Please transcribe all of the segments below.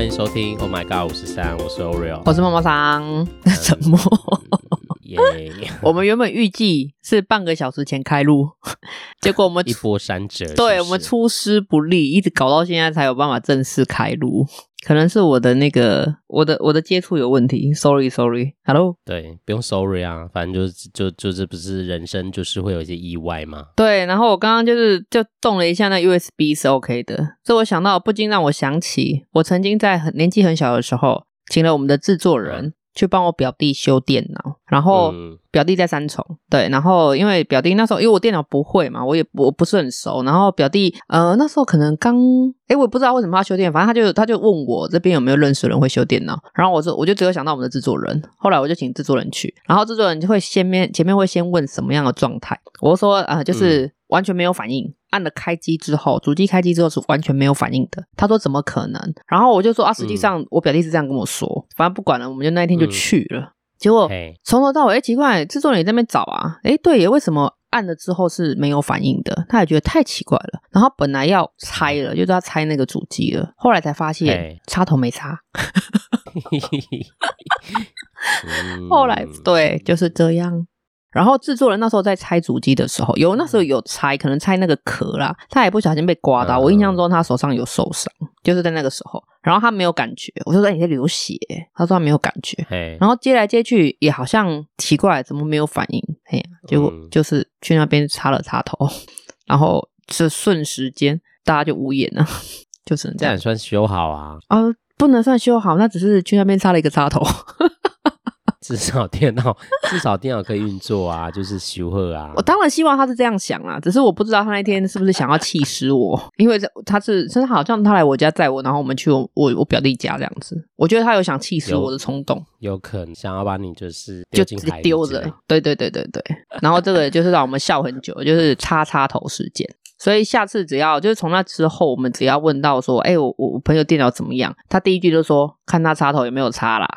欢迎收听。Oh my god，五十三，我是 Oreo，我是猫猫桑。沉默。耶！我们原本预计是半个小时前开录，结果我们一波三折是是，对，我们出师不利，一直搞到现在才有办法正式开录。可能是我的那个我的我的接触有问题，sorry sorry，hello。对，不用 sorry 啊，反正就就就这不是人生就是会有一些意外嘛。对，然后我刚刚就是就动了一下那 USB 是 OK 的，这我想到不禁让我想起我曾经在很年纪很小的时候，请了我们的制作人。嗯去帮我表弟修电脑，然后表弟在三重，对，然后因为表弟那时候因为我电脑不会嘛，我也我不是很熟，然后表弟呃那时候可能刚，诶我也不知道为什么要修电脑，反正他就他就问我这边有没有认识的人会修电脑，然后我说我就只有想到我们的制作人，后来我就请制作人去，然后制作人就会先面前面会先问什么样的状态，我说啊、呃、就是完全没有反应。按了开机之后，主机开机之后是完全没有反应的。他说怎么可能？然后我就说啊，实际上我表弟是这样跟我说。嗯、反正不管了，我们就那一天就去了。嗯、结果从头到尾，哎，奇怪，制作人也在那边找啊。哎，对耶，为什么按了之后是没有反应的？他也觉得太奇怪了。然后本来要拆了，就是要拆那个主机了，后来才发现插头没插。后来对，就是这样。然后制作人那时候在拆主机的时候，有那时候有拆，可能拆那个壳啦，他也不小心被刮到。我印象中他手上有受伤，就是在那个时候。然后他没有感觉，我就说你在流血，他说他没有感觉。然后接来接去也好像奇怪，怎么没有反应？嘿，结果就是去那边插了插头，然后这瞬时间大家就无言了，就是这样。这样算修好啊？啊，不能算修好，那只是去那边插了一个插头。至少电脑，至少电脑可以运作啊，就是修好啊。我当然希望他是这样想啦，只是我不知道他那天是不是想要气死我，因为他是，真的好像他来我家载我，然后我们去我我我表弟家这样子。我觉得他有想气死我的冲动有，有可能想要把你就是就直接丢着。对对对对对。然后这个就是让我们笑很久，就是插插头事件。所以下次只要就是从那之后，我们只要问到说，哎、欸，我我朋友电脑怎么样？他第一句就说，看他插头有没有插啦。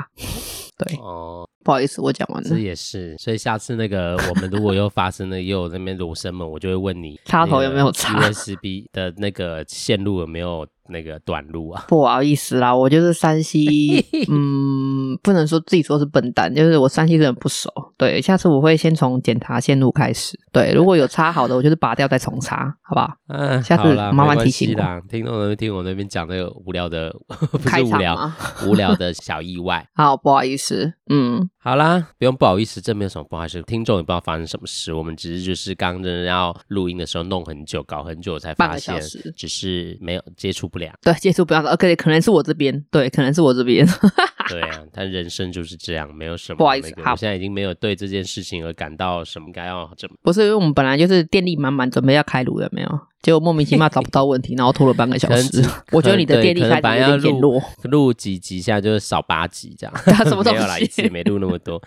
对哦。不好意思，我讲完了。这也是，所以下次那个我们如果又发生了又有那边罗生门，我就会问你 插头有没有插，USB 的那个线路有没有那个短路啊？不好意思啦，我就是山西 嗯，不能说自己说是笨蛋，就是我山西人不熟。对，下次我会先从检查线路开始。对，如果有插好的，我就是拔掉再重插，好不好？嗯，下次麻烦提醒我。听众们听我那边讲那个无聊的，不是无聊，无聊的小意外。好，不好意思，嗯。好啦，不用不好意思，这没有什么不好意思。听众也不知道发生什么事，我们只是就是刚真的要录音的时候弄很久，搞很久才发现，只是没有接触不良。对，接触不良的，OK，可能是我这边，对，可能是我这边。对啊，但人生就是这样，没有什么、那个。不好意思，好，我现在已经没有对这件事情而感到什么该要怎么。不是，因为我们本来就是电力满满，准备要开录了，没有？结果莫名其妙找不到问题，然后拖了半个小时。我觉得你的电力开始有点减弱。录几集下就是少八集这样。他什么都没有来一次，没录那么多。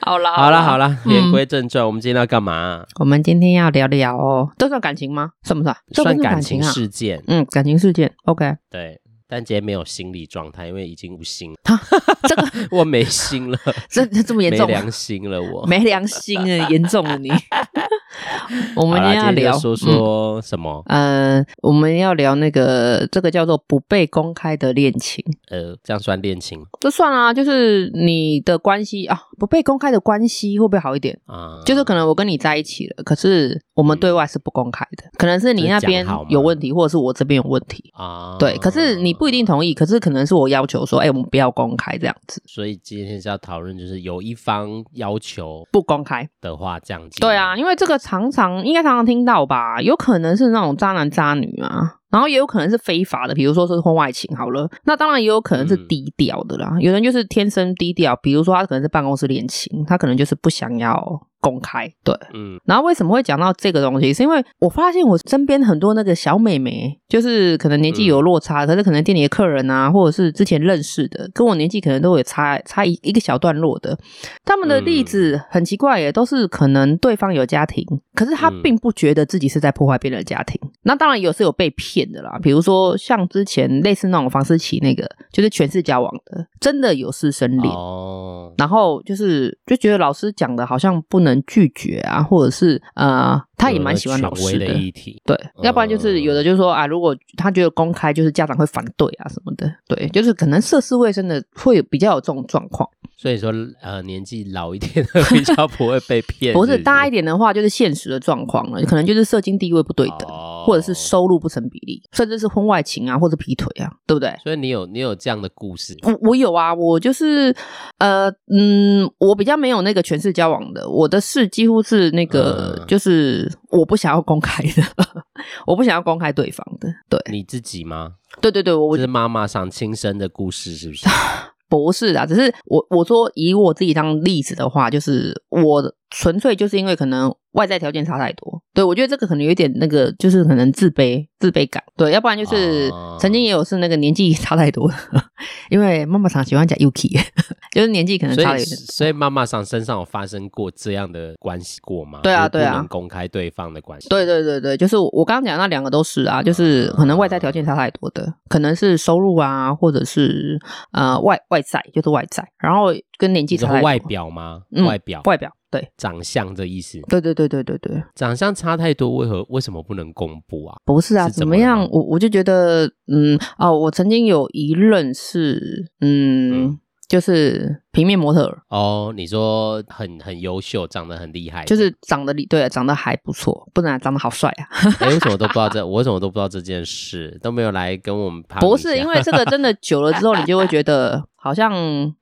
好啦，好啦，好啦，言归正传，我们今天要干嘛？我们今天要聊聊哦，都算感情吗？算不算？算感情事件。嗯，感情事件。OK。对，但今天没有心理状态，因为已经无心他。这个 我没心了，这这么严重？没良心了，我 没良心啊，严重了你。我们要聊说说什么？嗯、呃，我们要聊那个这个叫做不被公开的恋情。呃，这样算恋情？这算啊，就是你的关系啊，不被公开的关系会不会好一点啊？就是可能我跟你在一起了，可是我们对外是不公开的，嗯、可能是你那边有问题，或者是我这边有问题啊。对，可是你不一定同意，可是可能是我要求说，哎，我们不要公开这样子。所以今天是要讨论，就是有一方要求不公开的话，这样子。对啊，因为这个常常应该常常听到吧，有可能是那种渣男渣女啊。然后也有可能是非法的，比如说是婚外情好了，那当然也有可能是低调的啦。嗯、有人就是天生低调，比如说他可能是办公室恋情，他可能就是不想要。公开对，嗯，然后为什么会讲到这个东西？是因为我发现我身边很多那个小妹妹，就是可能年纪有落差，嗯、可是可能店里的客人啊，或者是之前认识的，跟我年纪可能都有差差一一个小段落的。他们的例子很奇怪耶，都是可能对方有家庭，可是他并不觉得自己是在破坏别人的家庭。嗯、那当然有是有被骗的啦，比如说像之前类似那种房思琪那个，就是全是交往的，真的有师生恋哦。然后就是就觉得老师讲的好像不能。拒绝啊，或者是呃。他也蛮喜欢老师的。的议题对，要不然就是有的就是说啊，如果他觉得公开就是家长会反对啊什么的，对，就是可能涉世未深的会比较有这种状况。所以说，呃，年纪老一点的比较不会被骗 不是，大一点的话，就是现实的状况了，可能就是社经地位不对等，哦、或者是收入不成比例，甚至是婚外情啊，或者劈腿啊，对不对？所以你有你有这样的故事？我我有啊，我就是呃嗯，我比较没有那个权势交往的，我的事几乎是那个，嗯、就是我不想要公开的，我不想要公开对方的，对，你自己吗？对对对，我就是妈妈上亲生的故事，是不是？不是啊，只是我我说以我自己当例子的话，就是我纯粹就是因为可能外在条件差太多，对，我觉得这个可能有一点那个，就是可能自卑自卑感，对，要不然就是曾经也有是那个年纪差太多，因为妈妈常喜欢讲 Yuki。就是年纪可能差一点，所以妈妈上身上有发生过这样的关系过吗？对啊，对啊，不能公开对方的关系。对对对对，就是我刚刚讲那两个都是啊，就是可能外在条件差太多的，嗯、可能是收入啊，或者是呃外外在，就是外在，然后跟年纪差太多。外表吗？嗯、外表，外表，对，长相的意思。对对对对对对，长相差太多，为何为什么不能公布啊？不是啊，是怎么，怎么样？我我就觉得，嗯哦，我曾经有一任是，嗯。嗯就是平面模特儿哦，你说很很优秀，长得很厉害，就是长得对，长得还不错，不然长得好帅啊！哎、欸，我怎么都不知道这，我怎么都不知道这件事，都没有来跟我们。不是因为这个，真的久了之后，你就会觉得 好像，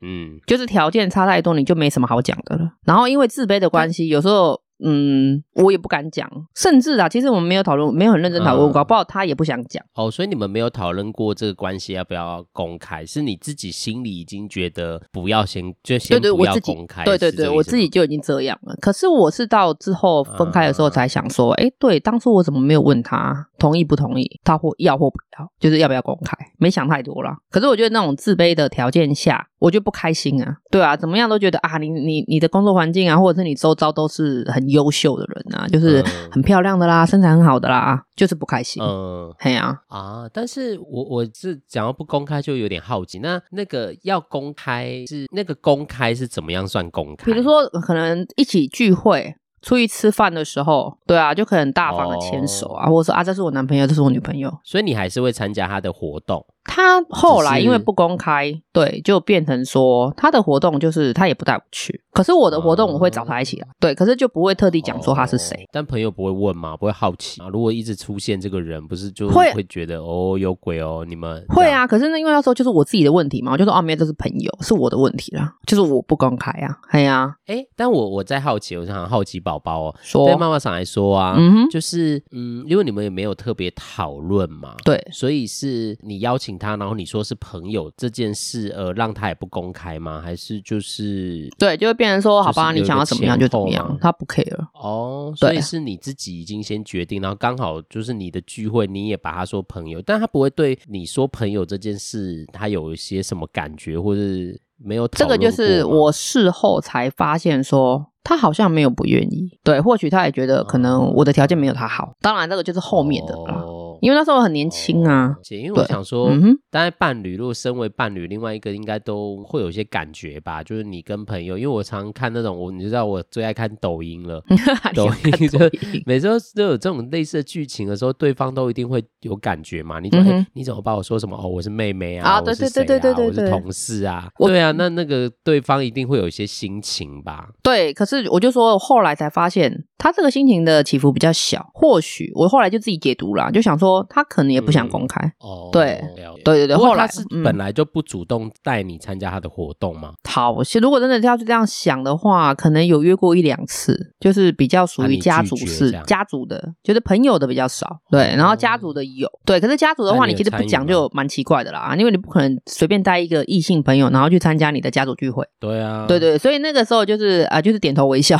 嗯，就是条件差太多，你就没什么好讲的了。然后因为自卑的关系，有时候。嗯，我也不敢讲，甚至啊，其实我们没有讨论，没有很认真讨论过，搞不好他也不想讲。哦，所以你们没有讨论过这个关系要不要公开，是你自己心里已经觉得不要先，就先不要公开。对对对，我自己就已经这样了。可是我是到之后分开的时候才想说，哎、嗯，对，当初我怎么没有问他同意不同意，他或要或不要，就是要不要公开，没想太多了。可是我觉得那种自卑的条件下。我就不开心啊，对啊，怎么样都觉得啊，你你你的工作环境啊，或者是你周遭都是很优秀的人啊，就是很漂亮的啦，身材很好的啦，就是不开心。嗯，嘿呀啊，但是我我是讲到不公开就有点好奇，那那个要公开是那个公开是怎么样算公开？比如说可能一起聚会。出去吃饭的时候，对啊，就可能大方的牵手啊，哦、或者说啊，这是我男朋友，这是我女朋友，所以你还是会参加他的活动。他后来因为不公开，对，就变成说他的活动就是他也不带我去，可是我的活动我会找他一起来，嗯、对，可是就不会特地讲说他是谁。哦、但朋友不会问吗？不会好奇吗？如果一直出现这个人，不是就会会觉得会哦有鬼哦？你们会啊？可是那因为那时候就是我自己的问题嘛，我就说哦，没有，这是朋友，是我的问题啦，就是我不公开啊，哎呀、啊，哎，但我我在好奇，我想好奇宝宝哦，说对妈妈上来说啊，嗯哼，就是嗯，因为你们也没有特别讨论嘛，对，所以是你邀请他，然后你说是。朋友这件事，呃，让他也不公开吗？还是就是对，就会变成说，好吧，你想要怎么样就怎么样，他不 care 哦。所以是你自己已经先决定，然后刚好就是你的聚会，你也把他说朋友，但他不会对你说朋友这件事，他有一些什么感觉，或是没有？这个就是我事后才发现说，他好像没有不愿意。对，或许他也觉得可能我的条件没有他好。当然，这个就是后面的了。哦因为那时候我很年轻啊，姐，因为我想说，当然伴侣，如果身为伴侣，另外一个应该都会有一些感觉吧。就是你跟朋友，因为我常看那种，我你知道我最爱看抖音了，抖音就每周都有这种类似的剧情的时候，对方都一定会有感觉嘛。你说，哎，你怎么把我说什么？哦，我是妹妹啊，啊，对对对对对对，我是同事啊，对啊，那那个对方一定会有一些心情吧？对，可是我就说后来才发现，他这个心情的起伏比较小。或许我后来就自己解读了，就想说。他可能也不想公开，嗯、哦，对，对对对。后来是本来就不主动带你参加他的活动吗？好，其实如果真的要是这样想的话，可能有约过一两次，就是比较属于家族式，家族的，就是朋友的比较少。对，然后家族的有，对，可是家族的话，你其实不讲就蛮奇怪的啦，因为你不可能随便带一个异性朋友，然后去参加你的家族聚会。对啊，对对，所以那个时候就是啊，就是点头微笑。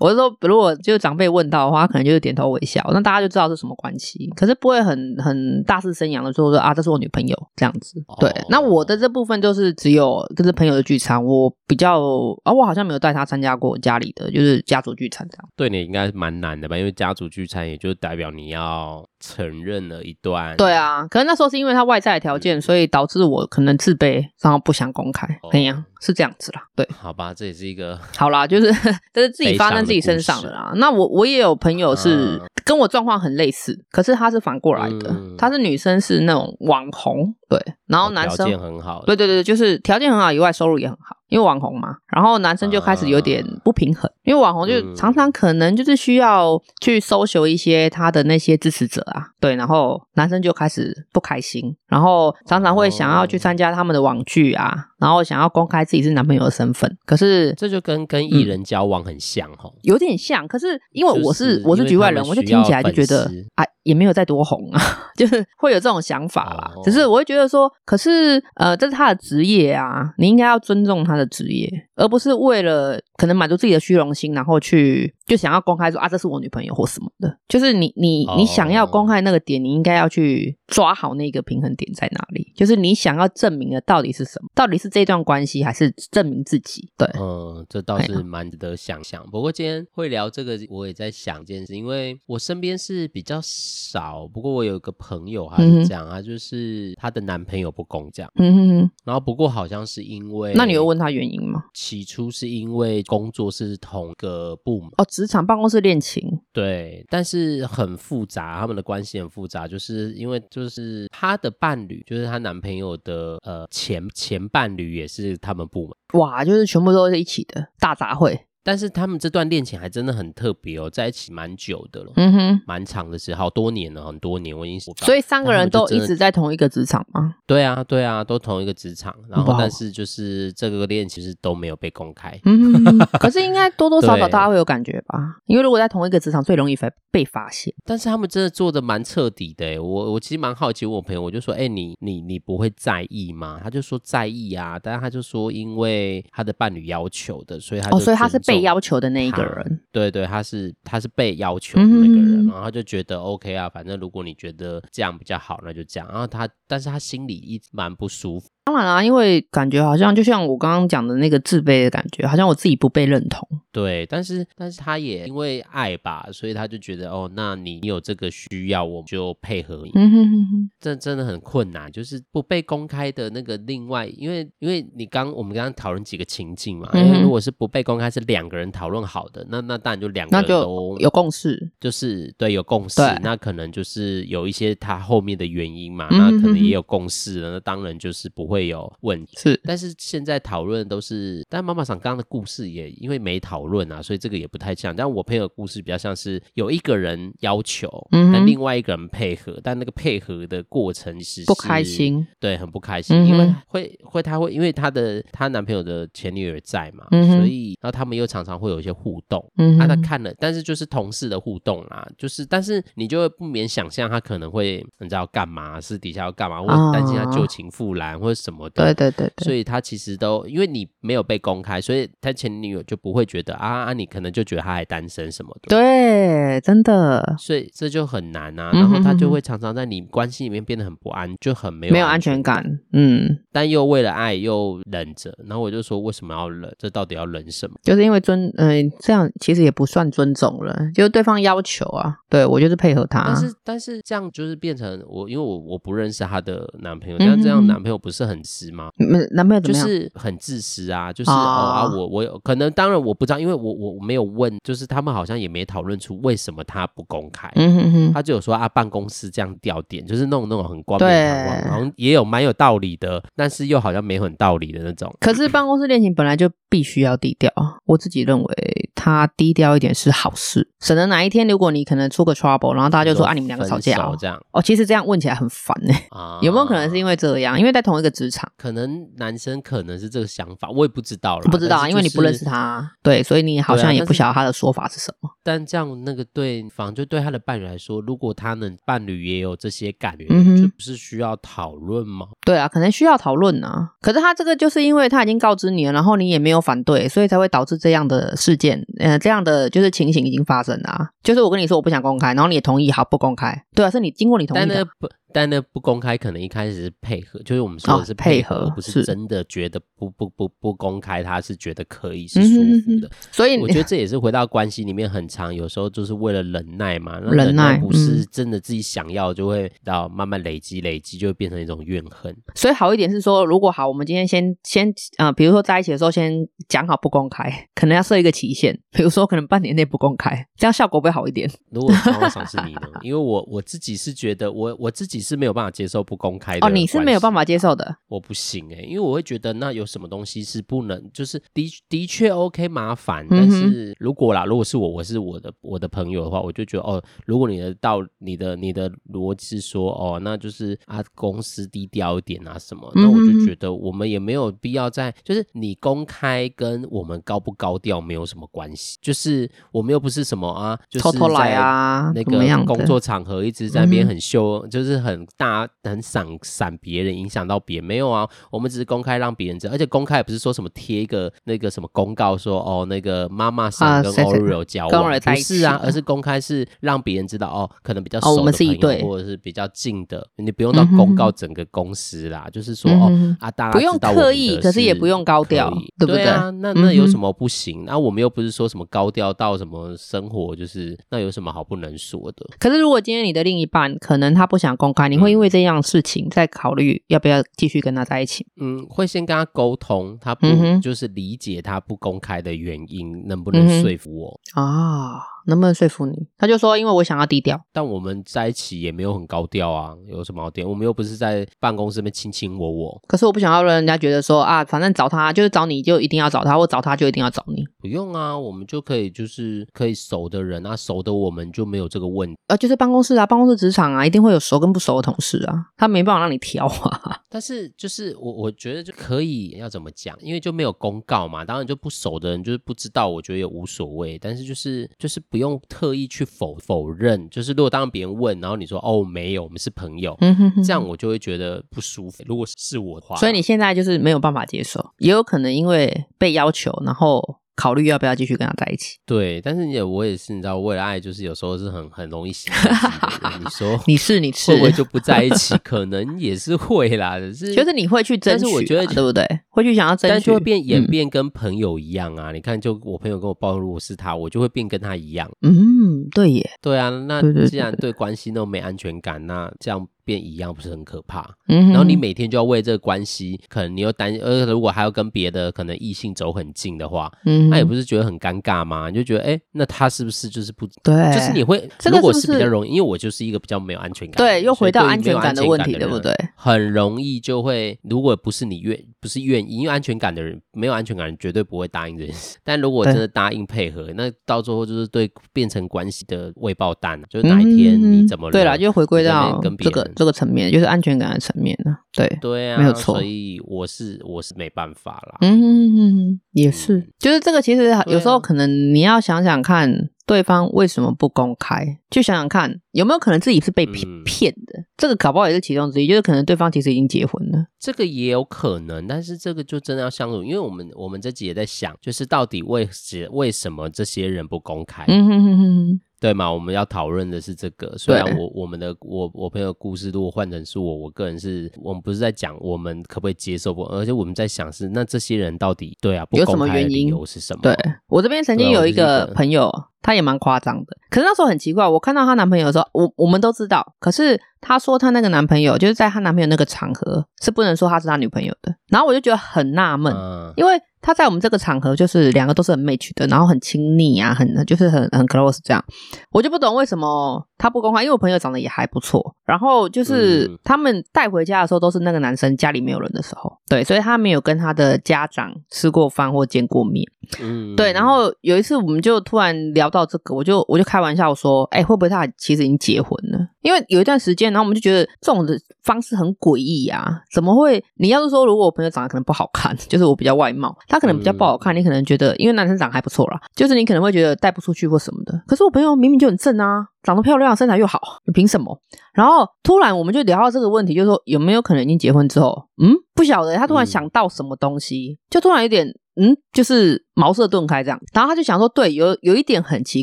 我是说，如果就是长辈问到的话，他可能就是点头微笑，那大家就知道是什么关系。可是不会很很大肆宣扬的说说啊，这是我女朋友这样子。对，哦、那我的这部分就是只有就是朋友的聚餐，我比较啊，我好像没有带他参加过家里的就是家族聚餐这样。对你应该是蛮难的吧？因为家族聚餐也就代表你要承认了一段。对啊，可能那时候是因为他外在的条件，嗯、所以导致我可能自卑，然后不想公开。哎呀、哦，是这样子啦。对，好吧，这也是一个好啦，就是 这是自己发生。自己身上的啦。那我我也有朋友是跟我状况很类似，嗯、可是他是反过来的，他、嗯、是女生是那种网红，对，然后男生条件很好，对对对，就是条件很好以外，收入也很好。因为网红嘛，然后男生就开始有点不平衡，因为网红就常常可能就是需要去 social 一些他的那些支持者啊，对，然后男生就开始不开心，然后常常会想要去参加他们的网剧啊，然后想要公开自己是男朋友的身份，可是这就跟跟艺人交往很像哦，有点像，可是因为我是我是局外人，我就听起来就觉得哎。也没有再多红啊，就是会有这种想法啦。只是我会觉得说，可是呃，这是他的职业啊，你应该要尊重他的职业，而不是为了可能满足自己的虚荣心，然后去就想要公开说啊，这是我女朋友或什么的。就是你你你想要公开那个点，你应该要去抓好那个平衡点在哪里。就是你想要证明的到底是什么？到底是这段关系，还是证明自己？对，嗯，这倒是蛮值得想象。不过今天会聊这个，我也在想一件事，因为我身边是比较。少，不过我有一个朋友还是这样啊，就是她的男朋友不公这样，嗯哼，然后不过好像是因为，那你会问他原因吗？起初是因为工作是同个部门哦，职场办公室恋情，对，但是很复杂，他们的关系很复杂，就是因为就是她的伴侣，就是她男朋友的呃前前伴侣也是他们部门，哇，就是全部都是一起的大杂烩。但是他们这段恋情还真的很特别哦，在一起蛮久的了，嗯哼，蛮长的时候，好多年了，很多年，我已经所以三个人都一直在同一个职场吗？对啊，对啊，都同一个职场，然后但是就是这个恋其实都没有被公开，嗯，可是应该多多少少大家会有感觉吧？因为如果在同一个职场，最容易被被发现。但是他们真的做的蛮彻底的，我我其实蛮好奇，我朋友我就说，哎，你你你不会在意吗？他就说在意啊，但是他就说因为他的伴侣要求的，所以他哦，所以他是被要求的那一个。人对对，他是他是被要求的那个人，嗯、然后他就觉得 OK 啊，反正如果你觉得这样比较好，那就这样。然后他，但是他心里一直蛮不舒服。当然啦，因为感觉好像就像我刚刚讲的那个自卑的感觉，好像我自己不被认同。对，但是但是他也因为爱吧，所以他就觉得哦，那你有这个需要，我就配合你。嗯哼哼哼，这真的很困难，就是不被公开的那个另外，因为因为你刚我们刚刚讨论几个情境嘛，嗯、因为如果是不被公开，是两个人讨论好的，那那当然就两个人都有共识，就是对有共识，那可能就是有一些他后面的原因嘛，那可能也有共识了，那当然就是不会有问题。是，但是现在讨论都是，但妈妈桑刚刚的故事也因为没讨论啊，所以这个也不太像。但我朋友的故事比较像是有一个人要求，嗯、哼但另外一个人配合，但那个配合的过程是不开心，对，很不开心，嗯、因为会会他会因为他的他男朋友的前女友在嘛，嗯、所以然后他们又常常会有一些互动，嗯哼，啊，他看了，但是就是同事的互动啦，就是但是你就会不免想象他可能会你知道干嘛，私底下要干嘛，或者担心他旧情复燃或者什么的，对对对对。所以他其实都因为你没有被公开，所以他前女友就不会觉得啊啊，你可能就觉得他还单身什么的。对，真的。所以这就很难啊，然后他就会常常在你关系里面变得很不安，就很没有没有安全感。嗯，但又为了爱又忍着。然后我就说，为什么要忍？这到底要忍什么？就是因为尊，嗯、呃，这样其实也不算尊重了，就是对方要求啊，对我就是配合他。但是但是这样就是变成我，因为我我不认识他的男朋友，但这样男朋友不是很直吗？男朋友就是很自私啊，就是哦，哦啊，我我有可能当然我不知道，因为我我我没有问，就是他们好像也没讨论出为什么他不公开，嗯哼哼，他就有说啊，办公室这样吊点，就是那种那种很冠冕堂皇，然后也有蛮有道理的，但是又好像没很道理的那种。可是办公室恋情本来就必须要低调，我自己认为他低调一点是好事，省得哪一天如果你可能出个 trouble，然后大家就说啊，你们两个吵架哦这样哦，其实这样问起来很烦呢。啊，有没有可能是因为这样？因为在同一个职场，可能男生。可能是这个想法，我也不知道了。不知道啊，就是、因为你不认识他，对，所以你好像也不晓得他的说法是什么。但这样那个对方就对他的伴侣来说，如果他能伴侣也有这些感觉，嗯、不是需要讨论吗？对啊，可能需要讨论啊。可是他这个就是因为他已经告知你了，然后你也没有反对，所以才会导致这样的事件。呃，这样的就是情形已经发生了啊。就是我跟你说我不想公开，然后你也同意，好不公开。对啊，是你经过你同意的。但那个但那不公开可能一开始是配合，就是我们说的是配合，哦、配合不是真的觉得不不不不公开，他是觉得可以是舒服的。嗯、哼哼所以我觉得这也是回到关系里面很长，有时候就是为了忍耐嘛。那 忍耐不是真的自己想要，就会到慢慢累积累积，就会变成一种怨恨。所以好一点是说，如果好，我们今天先先啊、呃，比如说在一起的时候先讲好不公开，可能要设一个期限，比如说可能半年内不公开，这样效果会好一点。如果双方赏识你呢？因为我我自己是觉得我我自己是没有办法接受不公开的哦，你是没有办法接受的，我不行哎、欸，因为我会觉得那有什么东西是不能，就是的的确 OK 麻烦，但是如果啦，如果是我，我是我的我的朋友的话，我就觉得哦，如果你的道你的你的逻辑是说哦，那就是啊公司低调一点啊什么，那我就觉得我们也没有必要在，就是你公开跟我们高不高调没有什么关系，就是我们又不是什么啊，就是偷偷来啊那个工作场合一直？在那边很秀，就是很大很闪闪别人，影响到别人没有啊，我们只是公开让别人知道，而且公开也不是说什么贴一个那个什么公告说哦那个妈妈桑跟 Oreo 交往，不是啊，而是公开是让别人知道哦，可能比较熟的朋友或者是比较近的，你不用到公告整个公司啦，就是说哦啊大家不用刻意，可是也不用高调，对不对啊？那那有什么不行？那我们又不是说什么高调到什么生活，就是那有什么好不能说的？可是如果今天你的另一半可能他不想公开，你会因为这样事情再考虑要不要继续跟他在一起？嗯，会先跟他沟通，他不就是理解他不公开的原因，能不能说服我啊？能不能说服你？他就说，因为我想要低调。但我们在一起也没有很高调啊，有什么好点？我们又不是在办公室里面卿卿我我。可是我不想要让人家觉得说啊，反正找他就是找你就一定要找他，或找他就一定要找你。不用啊，我们就可以就是可以熟的人啊，熟的我们就没有这个问题。啊，就是办公室啊，办公室职场啊，一定会有熟跟不熟的同事啊，他没办法让你挑啊。但是就是我我觉得就可以要怎么讲？因为就没有公告嘛，当然就不熟的人就是不知道，我觉得也无所谓。但是就是就是不用特意去否否认，就是如果当别人问，然后你说哦没有，我们是朋友，嗯哼哼，这样我就会觉得不舒服。如果是我的话，所以你现在就是没有办法接受，也有可能因为被要求，然后。考虑要不要继续跟他在一起？对，但是也我也是，你知道，为了爱，就是有时候是很很容易喜 你说你是你是会不会就不在一起？可能也是会啦，是就 是你会去争取，但是我觉得对不对？会去想要争取，但就会变演变跟朋友一样啊！嗯、你看，就我朋友跟我抱怨，如果是他，我就会变跟他一样。嗯，对耶，对啊。那既然对关系那么没安全感，那这样。变一样不是很可怕？嗯，然后你每天就要为这个关系，可能你又担，呃，如果还要跟别的可能异性走很近的话，嗯哼，那也不是觉得很尴尬吗？你就觉得，哎，那他是不是就是不对？就是你会，如果是比较容易，因为我就是一个比较没有安全感，对，又回到安全感的问题，对不对？很容易就会，如果不是你愿，不是愿意，因为安全感的人，没有安全感人绝对不会答应这件事。但如果真的答应配合，那到最后就是对变成关系的未爆弹，就是哪一天你怎么对了，就回归到这个这个层面，就是安。安全感的层面呢？对对啊，没有错。所以我是我是没办法啦。嗯哼哼，也是，嗯、就是这个。其实有时候可能你要想想看，对方为什么不公开？去想想看，有没有可能自己是被骗骗的？嗯、这个搞不好也是其中之一。就是可能对方其实已经结婚了，这个也有可能。但是这个就真的要相处，因为我们我们这集也在想，就是到底为什为什么这些人不公开？嗯哼哼哼。对嘛？我们要讨论的是这个。虽然我我们的我我朋友的故事，如果换成是我，我个人是我们不是在讲我们可不可以接受不，而且我们在想是那这些人到底对啊，不公开的理由是什么？对，我这边曾经有一个朋友，他也蛮夸张的。可是那时候很奇怪，我看到她男朋友的时候，我我们都知道，可是她说她那个男朋友就是在她男朋友那个场合是不能说她是她女朋友的，然后我就觉得很纳闷，嗯、因为。他在我们这个场合就是两个都是很 match 的，然后很亲昵啊，很就是很很 close 这样，我就不懂为什么他不公开，因为我朋友长得也还不错，然后就是他们带回家的时候都是那个男生家里没有人的时候，对，所以他没有跟他的家长吃过饭或见过面，嗯，对，然后有一次我们就突然聊到这个，我就我就开玩笑说，哎，会不会他其实已经结婚了？因为有一段时间，然后我们就觉得这种的方式很诡异啊，怎么会？你要是说如果我朋友长得可能不好看，就是我比较外貌，他可能比较不好看，你可能觉得因为男生长得还不错啦，就是你可能会觉得带不出去或什么的。可是我朋友明明就很正啊，长得漂亮，身材又好，你凭什么？然后突然我们就聊到这个问题，就是说有没有可能已经结婚之后，嗯，不晓得他突然想到什么东西，就突然有点。嗯，就是茅塞顿开这样，然后他就想说，对，有有一点很奇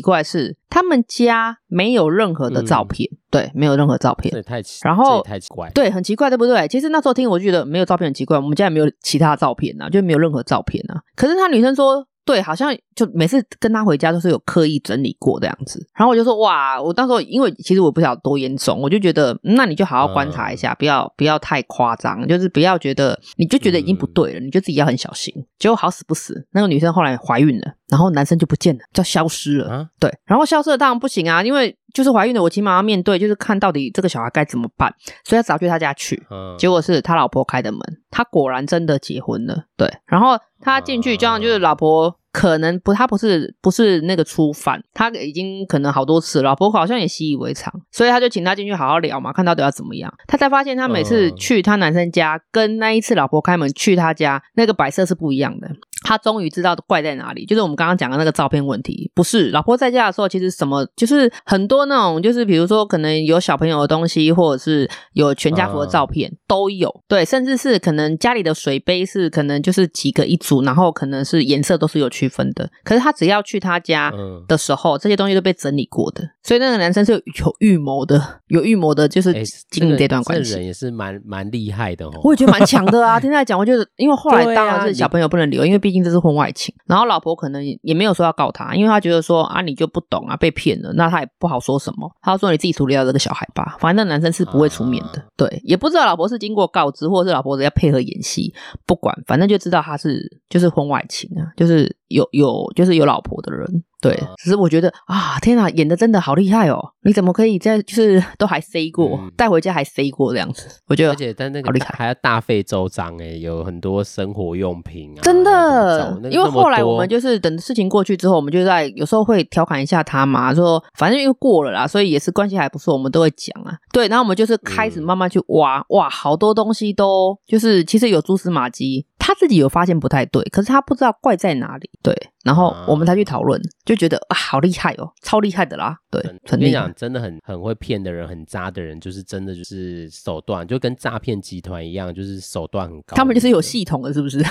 怪是，他们家没有任何的照片，嗯、对，没有任何照片，这也太奇，然后太奇怪，对，很奇怪，对不对？其实那时候听我就觉得没有照片很奇怪，我们家也没有其他照片啊，就没有任何照片啊。可是他女生说。对，好像就每次跟他回家都是有刻意整理过这样子，然后我就说哇，我当时候因为其实我不晓得多严重，我就觉得那你就好好观察一下，嗯、不要不要太夸张，就是不要觉得你就觉得已经不对了，嗯、你就自己要很小心。结果好死不死，那个女生后来怀孕了，然后男生就不见了，就消失了。啊、对，然后消失了当然不行啊，因为就是怀孕了，我起码要面对，就是看到底这个小孩该怎么办，所以他只好去他家去。嗯、结果是他老婆开的门，他果然真的结婚了。对，然后他进去，这样就是老婆。可能不，他不是不是那个初犯，他已经可能好多次，老婆好像也习以为常，所以他就请他进去好好聊嘛，看到底要怎么样。他才发现，他每次去他男生家，跟那一次老婆开门去他家那个摆设是不一样的。他终于知道怪在哪里，就是我们刚刚讲的那个照片问题。不是老婆在家的时候，其实什么就是很多那种，就是比如说可能有小朋友的东西，或者是有全家福的照片、uh. 都有。对，甚至是可能家里的水杯是可能就是几个一组，然后可能是颜色都是有区分的。可是他只要去他家的时候，uh. 这些东西都被整理过的。所以那个男生是有预谋的，有预谋的，就是经营这段关系。欸这个、人也是蛮蛮厉害的哦，我也觉得蛮强的啊。听他讲，我觉得因为后来当然是小朋友不能留，因为毕竟。这是婚外情，然后老婆可能也没有说要告他，因为他觉得说啊，你就不懂啊，被骗了，那他也不好说什么。他说你自己处理掉这个小孩吧，反正那男生是不会出面的。啊、对，也不知道老婆是经过告知，或者是老婆要配合演戏，不管，反正就知道他是就是婚外情啊，就是有有就是有老婆的人。对，只是我觉得啊，天哪，演的真的好厉害哦！你怎么可以在就是都还塞过带、嗯、回家还塞过这样子？我觉得，而且但那个还要大费周章哎，有很多生活用品啊，真的。因为后来我们就是等事情过去之后，我们就在有时候会调侃一下他嘛，说反正因为过了啦，所以也是关系还不错，我们都会讲啊。对，然后我们就是开始慢慢去挖，嗯、哇，好多东西都就是其实有蛛丝马迹。他自己有发现不太对，可是他不知道怪在哪里。对，然后我们才去讨论，就觉得啊，好厉害哦，超厉害的啦。对，我跟你讲，真的很很会骗的人，很渣的人，就是真的就是手段，就跟诈骗集团一样，就是手段很高。他们就是有系统的，是不是？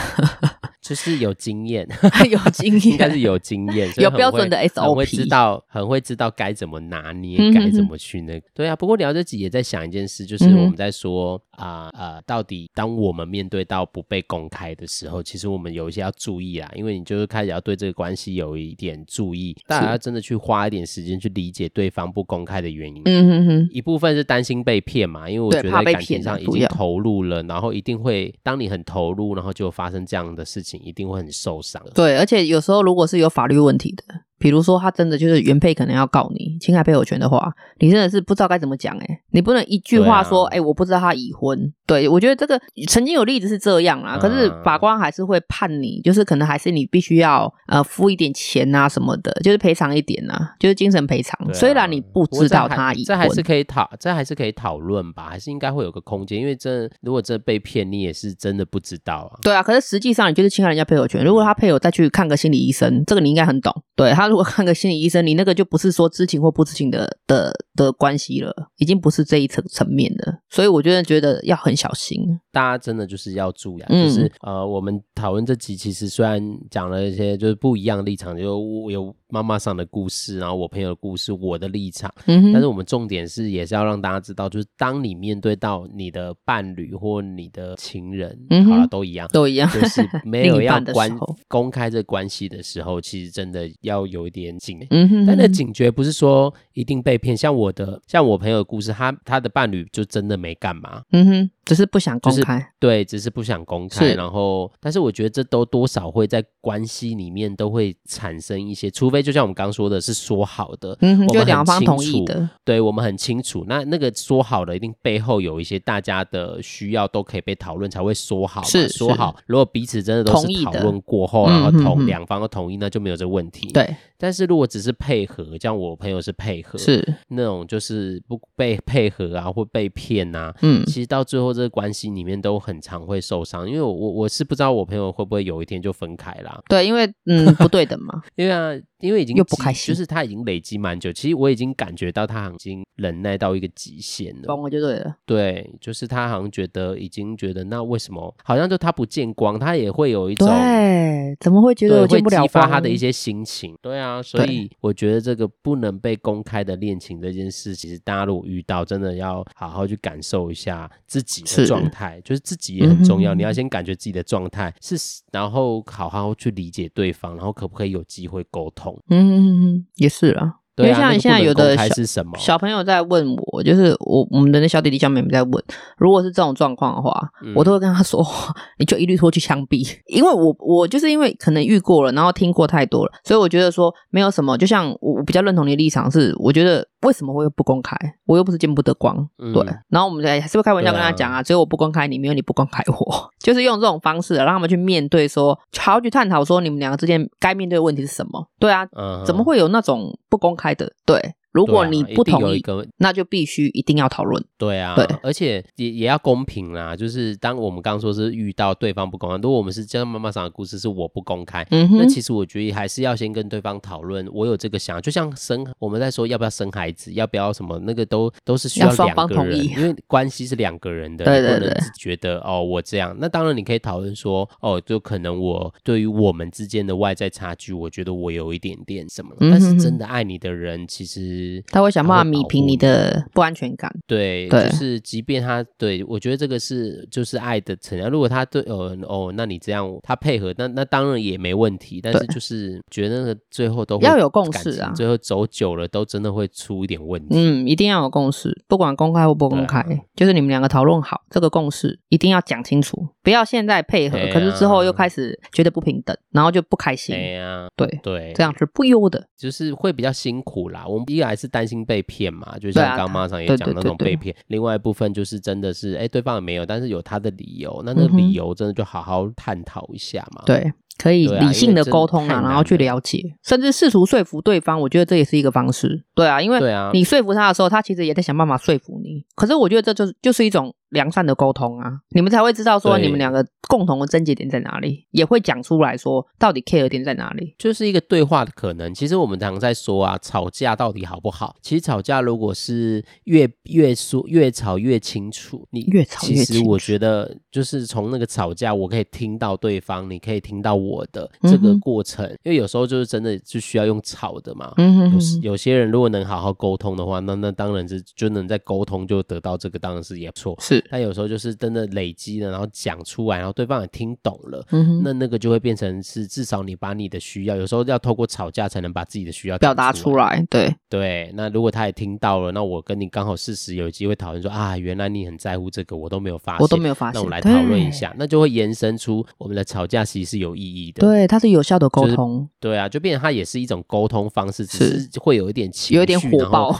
就是有经验，有经验，应该是有经验，有标准的 SOP，很会知道，很会知道该怎么拿捏，该、嗯、怎么去那个。对啊，不过聊这集也在想一件事，就是我们在说哼呃呃，到底当我们面对到不被公开的时候，其实我们有一些要注意啦，因为你就是开始要对这个关系有一点注意，大家要真的去花一点时间去理解对方不公开的原因。嗯哼哼，一部分是担心被骗嘛，因为我觉得在感情上已经投入了，然后一定会当你很投入，然后就发生这样的事情。一定会很受伤。对，而且有时候如果是有法律问题的。比如说，他真的就是原配可能要告你侵害配偶权的话，你真的是不知道该怎么讲哎、欸，你不能一句话说哎、啊欸，我不知道他已婚。对，我觉得这个曾经有例子是这样啦，可是法官还是会判你，就是可能还是你必须要呃付一点钱啊什么的，就是赔偿一点啊，就是精神赔偿。啊、虽然你不知道他已婚，这还是可以讨，这还是可以讨论吧，还是应该会有个空间，因为这如果这被骗，你也是真的不知道啊。对啊，可是实际上你就是侵害人家配偶权，如果他配偶再去看个心理医生，这个你应该很懂。对他。如果看个心理医生，你那个就不是说知情或不知情的的的关系了，已经不是这一层层面了。所以我觉得觉得要很小心，大家真的就是要注意啊。嗯、就是呃，我们讨论这集其实虽然讲了一些就是不一样的立场，就有妈妈上的故事，然后我朋友的故事，我的立场。嗯。但是我们重点是也是要让大家知道，就是当你面对到你的伴侣或你的情人，嗯、好了，都一样，都一样，就是 没有要关公开这关系的时候，其实真的要有一点警。嗯哼，但那警觉不是说一定被骗，像我的，像我朋友的故事，他他的伴侣就真的没干嘛。嗯哼。只是不想公开，对，只是不想公开。然后，但是我觉得这都多少会在关系里面都会产生一些，除非就像我们刚刚说的是说好的，嗯哼，我们就两方同意的，对，我们很清楚。那那个说好的，一定背后有一些大家的需要都可以被讨论才会说好，是说好。如果彼此真的都是讨论过后，然后同两方都同意，那就没有这问题。对。但是如果只是配合，像我朋友是配合，是那种就是不被配合啊，或被骗啊，嗯，其实到最后。这个关系里面都很常会受伤，因为我我我是不知道我朋友会不会有一天就分开啦。对，因为嗯不对等嘛。因为啊，因为已经又不开心，就是他已经累积蛮久，其实我已经感觉到他已经忍耐到一个极限了。崩了就对了。对，就是他好像觉得已经觉得那为什么好像就他不见光，他也会有一种对，怎么会觉得我见不了光？会激发他的一些心情。对啊，所以我觉得这个不能被公开的恋情这件事，其实大家如果遇到，真的要好好去感受一下自己的状态，就是自己也很重要。嗯、你要先感觉自己的状态是，然后好好去理解对方，然后可不可以有机会沟通？嗯也是啊是啊。因为像现在有的小小朋友在问我，就是我我们的那小弟弟小妹妹在问，如果是这种状况的话，嗯、我都会跟他说，你就一律拖去枪毙，因为我我就是因为可能遇过了，然后听过太多了，所以我觉得说没有什么。就像我我比较认同你的立场是，我觉得为什么会不公开？我又不是见不得光，嗯、对。然后我们还是会开玩笑跟他讲啊，只有我不公开你，没有你不公开我，就是用这种方式让他们去面对说，说好好去探讨说你们两个之间该面对的问题是什么？对啊，嗯、怎么会有那种？不公开的，对。如果你不同意，啊、那就必须一定要讨论。对啊，对，而且也也要公平啦。就是当我们刚刚说是遇到对方不公开，如果我们是像妈妈桑的故事是我不公开，嗯哼，那其实我觉得还是要先跟对方讨论。我有这个想，就像生我们在说要不要生孩子，要不要什么那个都都是需要两个人，因为关系是两个人的，对对对，不能只觉得哦我这样。那当然你可以讨论说哦，就可能我对于我们之间的外在差距，我觉得我有一点点什么，但是真的爱你的人，其实他会想办法。弥平你的不安全感，对，对就是即便他对我觉得这个是就是爱的成长。如果他对哦哦，那你这样他配合，那那当然也没问题。但是就是觉得那个最后都会要有共识啊，最后走久了都真的会出一点问题。嗯，一定要有共识，不管公开或不公开，啊、就是你们两个讨论好这个共识，一定要讲清楚，不要现在配合，啊、可是之后又开始觉得不平等，然后就不开心。对啊，对对，这样是不优的，就是会比较辛苦啦。我们一来是担心被骗。嘛，就像刚刚妈上也讲那种被骗。另外一部分就是真的是，哎，对方也没有，但是有他的理由，那那个理由真的就好好探讨一下嘛。对。可以理性的沟通啊，然后去了解，甚至试图说服对方。我觉得这也是一个方式。对啊，因为你说服他的时候，他其实也在想办法说服你。可是我觉得这就是就是一种良善的沟通啊，你们才会知道说你们两个共同的症结点在哪里，也会讲出来说到底 care 点在哪里，就是一个对话的可能。其实我们常在说啊，吵架到底好不好？其实吵架如果是越越说越吵越清楚，你越吵越清楚。其实我觉得就是从那个吵架，我可以听到对方，你可以听到。我的这个过程，嗯、因为有时候就是真的就需要用吵的嘛。嗯哼哼有有些人如果能好好沟通的话，那那当然是就能在沟通就得到这个，当然是也不错。是，但有时候就是真的累积了，然后讲出来，然后对方也听懂了，嗯、哼那那个就会变成是至少你把你的需要，有时候要透过吵架才能把自己的需要表达出来。对对，那如果他也听到了，那我跟你刚好事实有机会讨论说啊，原来你很在乎这个，我都没有发现，我都没有发现，那我来讨论一下，那就会延伸出我们的吵架其实是有意义的。对，它是有效的沟通，对啊，就变成它也是一种沟通方式，只是会有一点情绪，有一点火爆，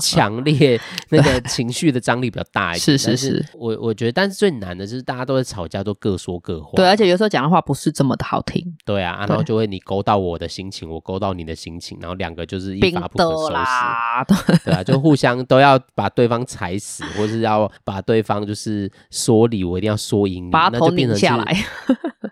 强烈 那个情绪的张力比较大一点。是是是，我我觉得，但是最难的就是大家都在吵架，都各说各话。对，而且有时候讲的话不是这么的好听。对啊，然后就会你勾到我的心情，我勾到你的心情，然后两个就是一发不可收拾。对啊，就互相都要把对方踩死，或是要把对方就是说理，我一定要说赢你，把头拧下来。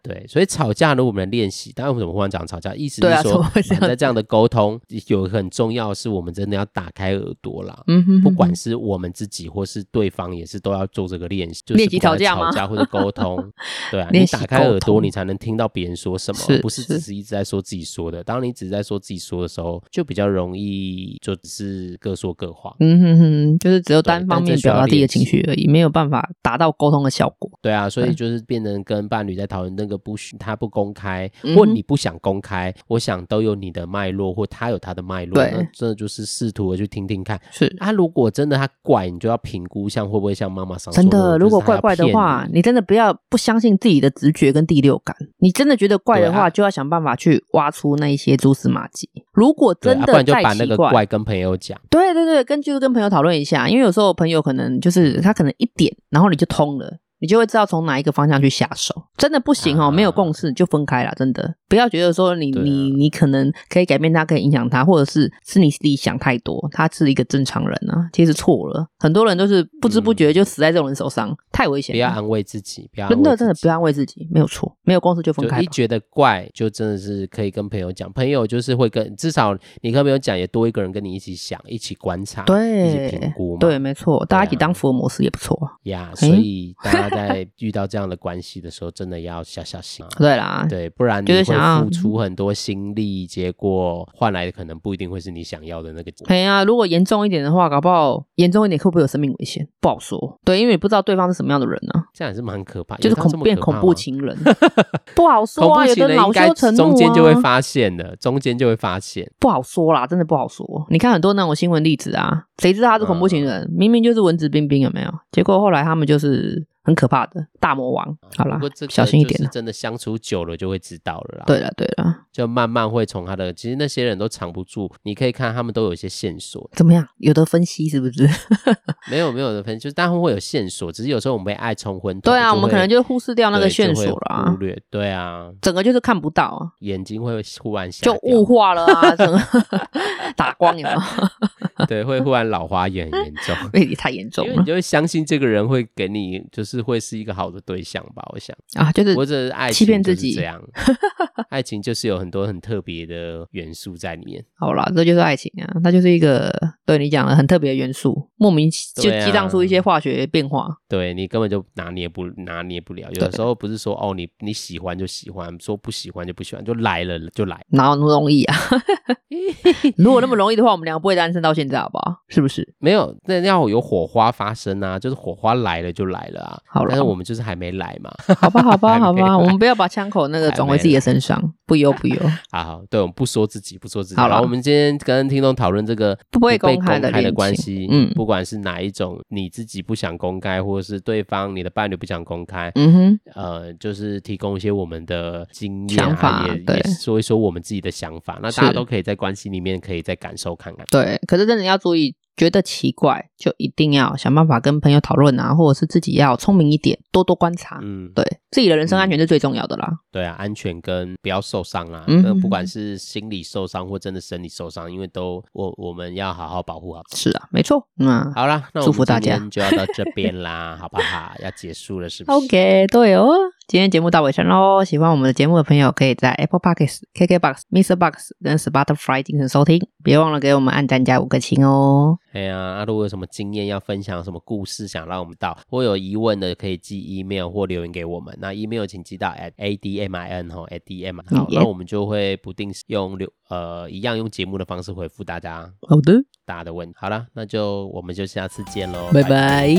对，所以吵架如果我们练习，当然为什么忽然讲吵架？意思是说，在这样的沟通有很重要是，我们真的要打开耳朵啦。嗯哼，不管是我们自己或是对方，也是都要做这个练习，练习吵架吗？吵架或者沟 通，对啊，你打开耳朵，你才能听到别人说什么，不是只是一直在说自己说的。当你只是在说自己说的时候，就比较容易就只是各说各话。嗯哼哼，就是只有单方面表达自己的情绪而已，没有办法达到沟通的效果。对啊，所以就是变成跟伴侣在讨论那个。不许他不公开，或你不想公开，嗯、我想都有你的脉络，或他有他的脉络，对那这就是试图的去听听看。是啊，如果真的他怪，你就要评估，像会不会像妈妈桑说真的，如果怪怪的话，你真的不要不相信自己的直觉跟第六感，你真的觉得怪的话，啊、就要想办法去挖出那一些蛛丝马迹。如果真的、啊、不然就把那个怪跟朋友讲。对对对，跟就是跟朋友讨论一下，因为有时候朋友可能就是他可能一点，然后你就通了。你就会知道从哪一个方向去下手，真的不行哦，啊、没有共识就分开了，真的。不要觉得说你、啊、你你可能可以改变他，可以影响他，或者是是你自己想太多，他是一个正常人啊，其实错了。很多人都是不知不觉就死在这种人手上，嗯、太危险。不要安慰自己，不要真的真的不要安慰自己，没有错，没有公司就分开。一觉得怪，就真的是可以跟朋友讲，朋友就是会跟至少你跟朋友讲，也多一个人跟你一起想，一起观察，对，一起评估嘛。对，没错，大家一起当福尔摩斯也不错啊。呀、yeah, 所以大家在遇到这样的关系的时候，真的要小小心。对啦，对，不然你会付出很多心力，结果换来的可能不一定会是你想要的那个结果。对啊，如果严重一点的话，搞不好严重一点会不会有生命危险？不好说。对，因为你不知道对方是什么样的人呢、啊。这样也是蛮可怕，就是恐变恐怖情人，不好说啊。有的恼羞成怒啊，中间就会发现的，中间就会发现，不好说啦，真的不好说。你看很多那种新闻例子啊，谁知道他是恐怖情人？嗯、明明就是文质彬彬，有没有？结果后来他们就是。很可怕的大魔王，好啦，小心一点。真的相处久了就会知道了啦。对了对了，就慢慢会从他的，其实那些人都藏不住，你可以看他们都有一些线索。怎么样？有的分析是不是？没有没有的分析，就是他们会有线索，只是有时候我们被爱冲昏头。对啊，我们可能就忽视掉那个线索了，啊忽略。对啊，整个就是看不到啊，眼睛会忽然就雾化了啊，整个 打光有没有？对，会忽然老花眼很严重，魅力太严重了，因为你就会相信这个人会给你，就是会是一个好的对象吧？我想啊，就是或者爱欺骗自己这样，爱情就是有很多很特别的元素在里面。好啦，这就是爱情啊，它就是一个对你讲了很特别的元素，莫名就激荡出一些化学变化，对，啊、对你根本就拿捏不拿捏不了。有的时候不是说哦，你你喜欢就喜欢，说不喜欢就不喜欢，就来了就来，哪有那么容易啊？如果那么容易的话，我们两个不会单身到现在，好不好？是不是？没有，那要有火花发生啊，就是火花来了就来了啊。好了，但是我们就是还没来嘛。好吧，好吧，好吧，我们不要把枪口那个转回自己的身上，不忧不忧。好好，对，我们不说自己，不说自己。好了，我们今天跟听众讨论这个不被公开的关系，嗯，不管是哪一种，你自己不想公开，或者是对方你的伴侣不想公开，嗯哼，呃，就是提供一些我们的经验想法，也也说一说我们自己的想法。那大家都可以在关系里面可以再感受看看。对，可是真的要注意。觉得奇怪，就一定要想办法跟朋友讨论啊，或者是自己要聪明一点，多多观察。嗯，对，自己的人身安全是最重要的啦。嗯、对啊，安全跟不要受伤啦。嗯，不管是心理受伤或真的生理受伤，因为都我我们要好好保护好。是啊，没错。嗯，好啦，那我们今天就要到这边啦，好不好？要结束了，是不是？OK，对哦。今天节目到尾声喽，喜欢我们的节目的朋友，可以在 Apple Podcasts、KKBox、Mr. Box 跟 Spotify 进行收听，别忘了给我们按赞加五颗星哦。哎呀，啊，如果有什么经验要分享，什么故事想让我们到，或有疑问的，可以寄 email 或留言给我们。那 email 请寄到 at admin 哈，admin 好，那我们就会不定时用留呃一样用节目的方式回复大家。好的，大家的问题。好了，那就我们就下次见喽，拜拜。